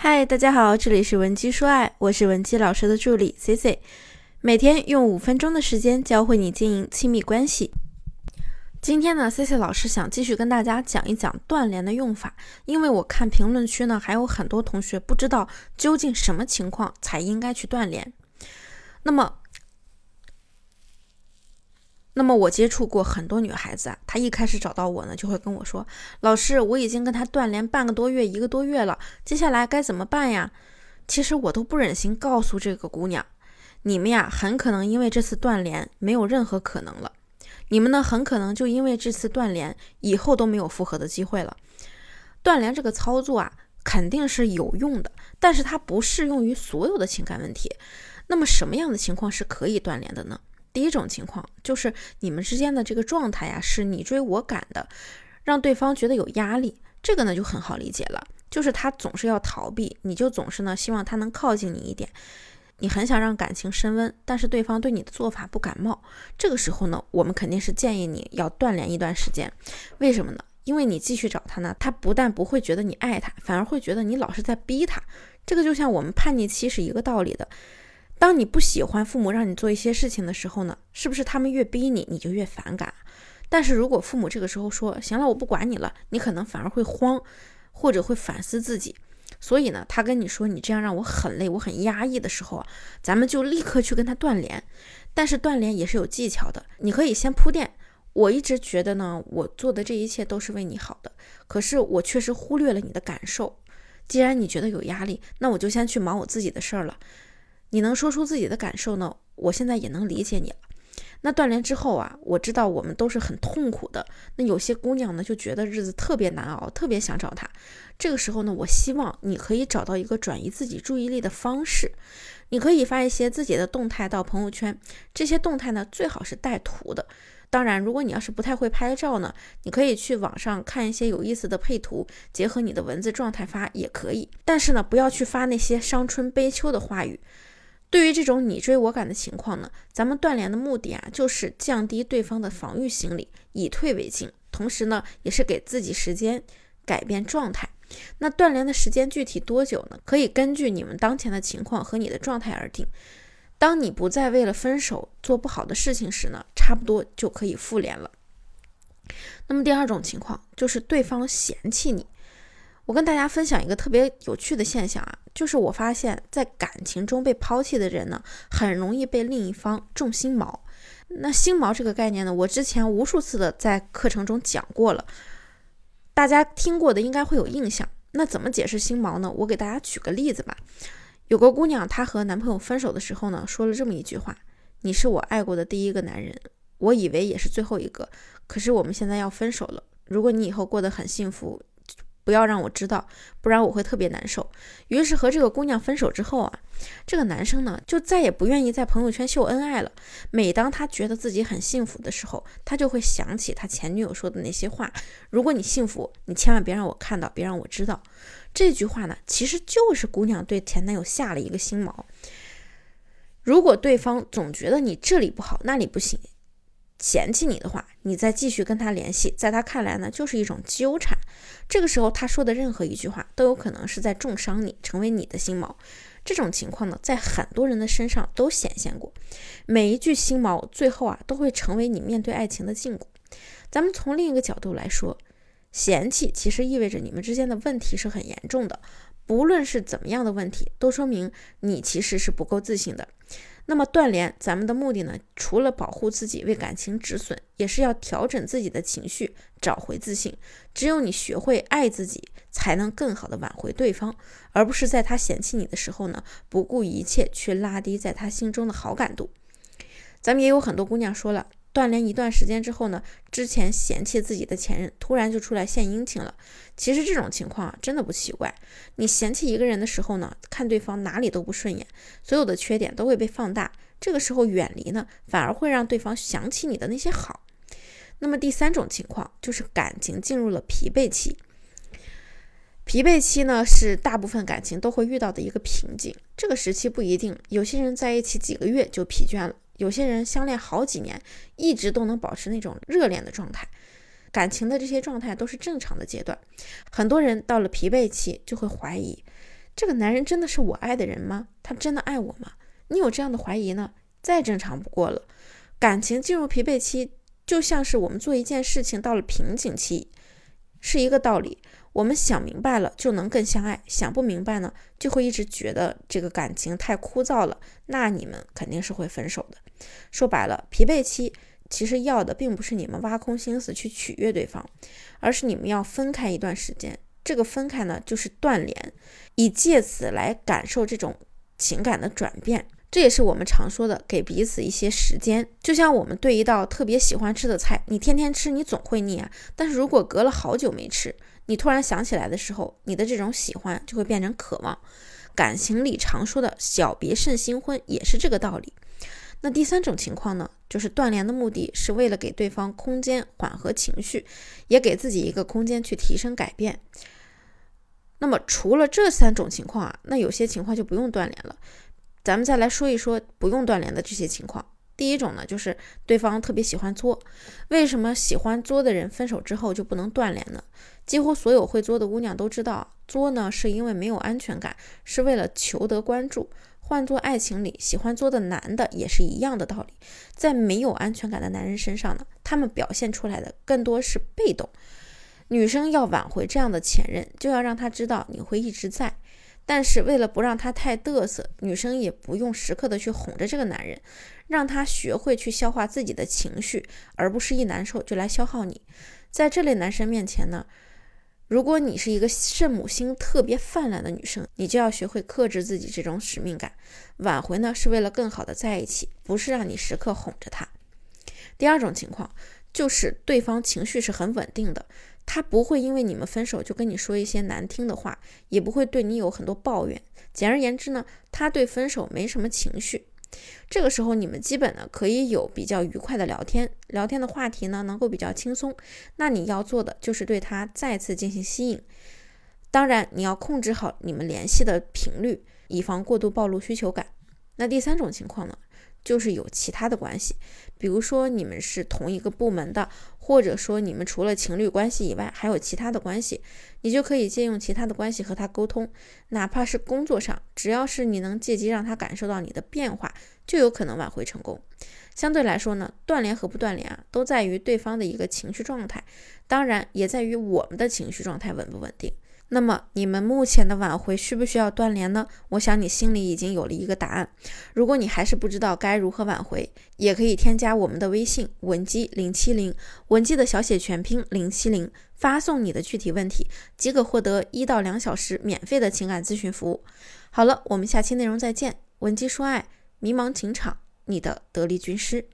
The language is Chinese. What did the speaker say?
嗨，大家好，这里是文姬说爱，我是文姬老师的助理 C C，每天用五分钟的时间教会你经营亲密关系。今天呢，C C 老师想继续跟大家讲一讲断联的用法，因为我看评论区呢，还有很多同学不知道究竟什么情况才应该去断联。那么，那么我接触过很多女孩子啊，她一开始找到我呢，就会跟我说：“老师，我已经跟他断联半个多月、一个多月了，接下来该怎么办呀？”其实我都不忍心告诉这个姑娘，你们呀，很可能因为这次断联没有任何可能了。你们呢，很可能就因为这次断联，以后都没有复合的机会了。断联这个操作啊，肯定是有用的，但是它不适用于所有的情感问题。那么什么样的情况是可以断联的呢？第一种情况就是你们之间的这个状态呀，是你追我赶的，让对方觉得有压力。这个呢就很好理解了，就是他总是要逃避，你就总是呢希望他能靠近你一点。你很想让感情升温，但是对方对你的做法不感冒。这个时候呢，我们肯定是建议你要断联一段时间。为什么呢？因为你继续找他呢，他不但不会觉得你爱他，反而会觉得你老是在逼他。这个就像我们叛逆期是一个道理的。当你不喜欢父母让你做一些事情的时候呢，是不是他们越逼你，你就越反感？但是如果父母这个时候说行了，我不管你了，你可能反而会慌，或者会反思自己。所以呢，他跟你说你这样让我很累，我很压抑的时候啊，咱们就立刻去跟他断联。但是断联也是有技巧的，你可以先铺垫。我一直觉得呢，我做的这一切都是为你好的，可是我确实忽略了你的感受。既然你觉得有压力，那我就先去忙我自己的事儿了。你能说出自己的感受呢？我现在也能理解你了。那断联之后啊，我知道我们都是很痛苦的。那有些姑娘呢，就觉得日子特别难熬，特别想找他。这个时候呢，我希望你可以找到一个转移自己注意力的方式。你可以发一些自己的动态到朋友圈，这些动态呢，最好是带图的。当然，如果你要是不太会拍照呢，你可以去网上看一些有意思的配图，结合你的文字状态发也可以。但是呢，不要去发那些伤春悲秋的话语。对于这种你追我赶的情况呢，咱们断联的目的啊，就是降低对方的防御心理，以退为进，同时呢，也是给自己时间改变状态。那断联的时间具体多久呢？可以根据你们当前的情况和你的状态而定。当你不再为了分手做不好的事情时呢，差不多就可以复联了。那么第二种情况就是对方嫌弃你。我跟大家分享一个特别有趣的现象啊，就是我发现，在感情中被抛弃的人呢，很容易被另一方种心锚。那心锚这个概念呢，我之前无数次的在课程中讲过了，大家听过的应该会有印象。那怎么解释心锚呢？我给大家举个例子吧。有个姑娘，她和男朋友分手的时候呢，说了这么一句话：“你是我爱过的第一个男人，我以为也是最后一个，可是我们现在要分手了。如果你以后过得很幸福。”不要让我知道，不然我会特别难受。于是和这个姑娘分手之后啊，这个男生呢就再也不愿意在朋友圈秀恩爱了。每当他觉得自己很幸福的时候，他就会想起他前女友说的那些话：“如果你幸福，你千万别让我看到，别让我知道。”这句话呢，其实就是姑娘对前男友下了一个心锚。如果对方总觉得你这里不好，那里不行。嫌弃你的话，你再继续跟他联系，在他看来呢，就是一种纠缠。这个时候他说的任何一句话，都有可能是在重伤你，成为你的心锚。这种情况呢，在很多人的身上都显现过。每一句心锚，最后啊，都会成为你面对爱情的禁锢。咱们从另一个角度来说，嫌弃其实意味着你们之间的问题是很严重的。不论是怎么样的问题，都说明你其实是不够自信的。那么断联，咱们的目的呢，除了保护自己，为感情止损，也是要调整自己的情绪，找回自信。只有你学会爱自己，才能更好的挽回对方，而不是在他嫌弃你的时候呢，不顾一切去拉低在他心中的好感度。咱们也有很多姑娘说了。断联一段时间之后呢，之前嫌弃自己的前任突然就出来献殷勤了。其实这种情况啊，真的不奇怪。你嫌弃一个人的时候呢，看对方哪里都不顺眼，所有的缺点都会被放大。这个时候远离呢，反而会让对方想起你的那些好。那么第三种情况就是感情进入了疲惫期。疲惫期呢，是大部分感情都会遇到的一个瓶颈。这个时期不一定，有些人在一起几个月就疲倦了。有些人相恋好几年，一直都能保持那种热恋的状态，感情的这些状态都是正常的阶段。很多人到了疲惫期就会怀疑，这个男人真的是我爱的人吗？他真的爱我吗？你有这样的怀疑呢，再正常不过了。感情进入疲惫期，就像是我们做一件事情到了瓶颈期，是一个道理。我们想明白了，就能更相爱；想不明白呢，就会一直觉得这个感情太枯燥了。那你们肯定是会分手的。说白了，疲惫期其实要的并不是你们挖空心思去取悦对方，而是你们要分开一段时间。这个分开呢，就是断联，以借此来感受这种情感的转变。这也是我们常说的，给彼此一些时间。就像我们对一道特别喜欢吃的菜，你天天吃，你总会腻啊。但是如果隔了好久没吃，你突然想起来的时候，你的这种喜欢就会变成渴望。感情里常说的小别胜新婚也是这个道理。那第三种情况呢，就是断联的目的是为了给对方空间缓和情绪，也给自己一个空间去提升改变。那么除了这三种情况啊，那有些情况就不用断联了。咱们再来说一说不用断联的这些情况。第一种呢，就是对方特别喜欢作。为什么喜欢作的人分手之后就不能断联呢？几乎所有会作的姑娘都知道，作呢是因为没有安全感，是为了求得关注。换做爱情里，喜欢作的男的也是一样的道理。在没有安全感的男人身上呢，他们表现出来的更多是被动。女生要挽回这样的前任，就要让他知道你会一直在。但是为了不让他太嘚瑟，女生也不用时刻的去哄着这个男人。让他学会去消化自己的情绪，而不是一难受就来消耗你。在这类男生面前呢，如果你是一个圣母心特别泛滥的女生，你就要学会克制自己这种使命感。挽回呢，是为了更好的在一起，不是让你时刻哄着他。第二种情况就是对方情绪是很稳定的，他不会因为你们分手就跟你说一些难听的话，也不会对你有很多抱怨。简而言之呢，他对分手没什么情绪。这个时候，你们基本呢可以有比较愉快的聊天，聊天的话题呢能够比较轻松。那你要做的就是对他再次进行吸引，当然你要控制好你们联系的频率，以防过度暴露需求感。那第三种情况呢？就是有其他的关系，比如说你们是同一个部门的，或者说你们除了情侣关系以外还有其他的关系，你就可以借用其他的关系和他沟通，哪怕是工作上，只要是你能借机让他感受到你的变化，就有可能挽回成功。相对来说呢，断联和不断联啊，都在于对方的一个情绪状态，当然也在于我们的情绪状态稳不稳定。那么你们目前的挽回需不需要断联呢？我想你心里已经有了一个答案。如果你还是不知道该如何挽回，也可以添加我们的微信文姬零七零，文姬的小写全拼零七零，发送你的具体问题，即可获得一到两小时免费的情感咨询服务。好了，我们下期内容再见。文姬说爱，迷茫情场，你的得力军师。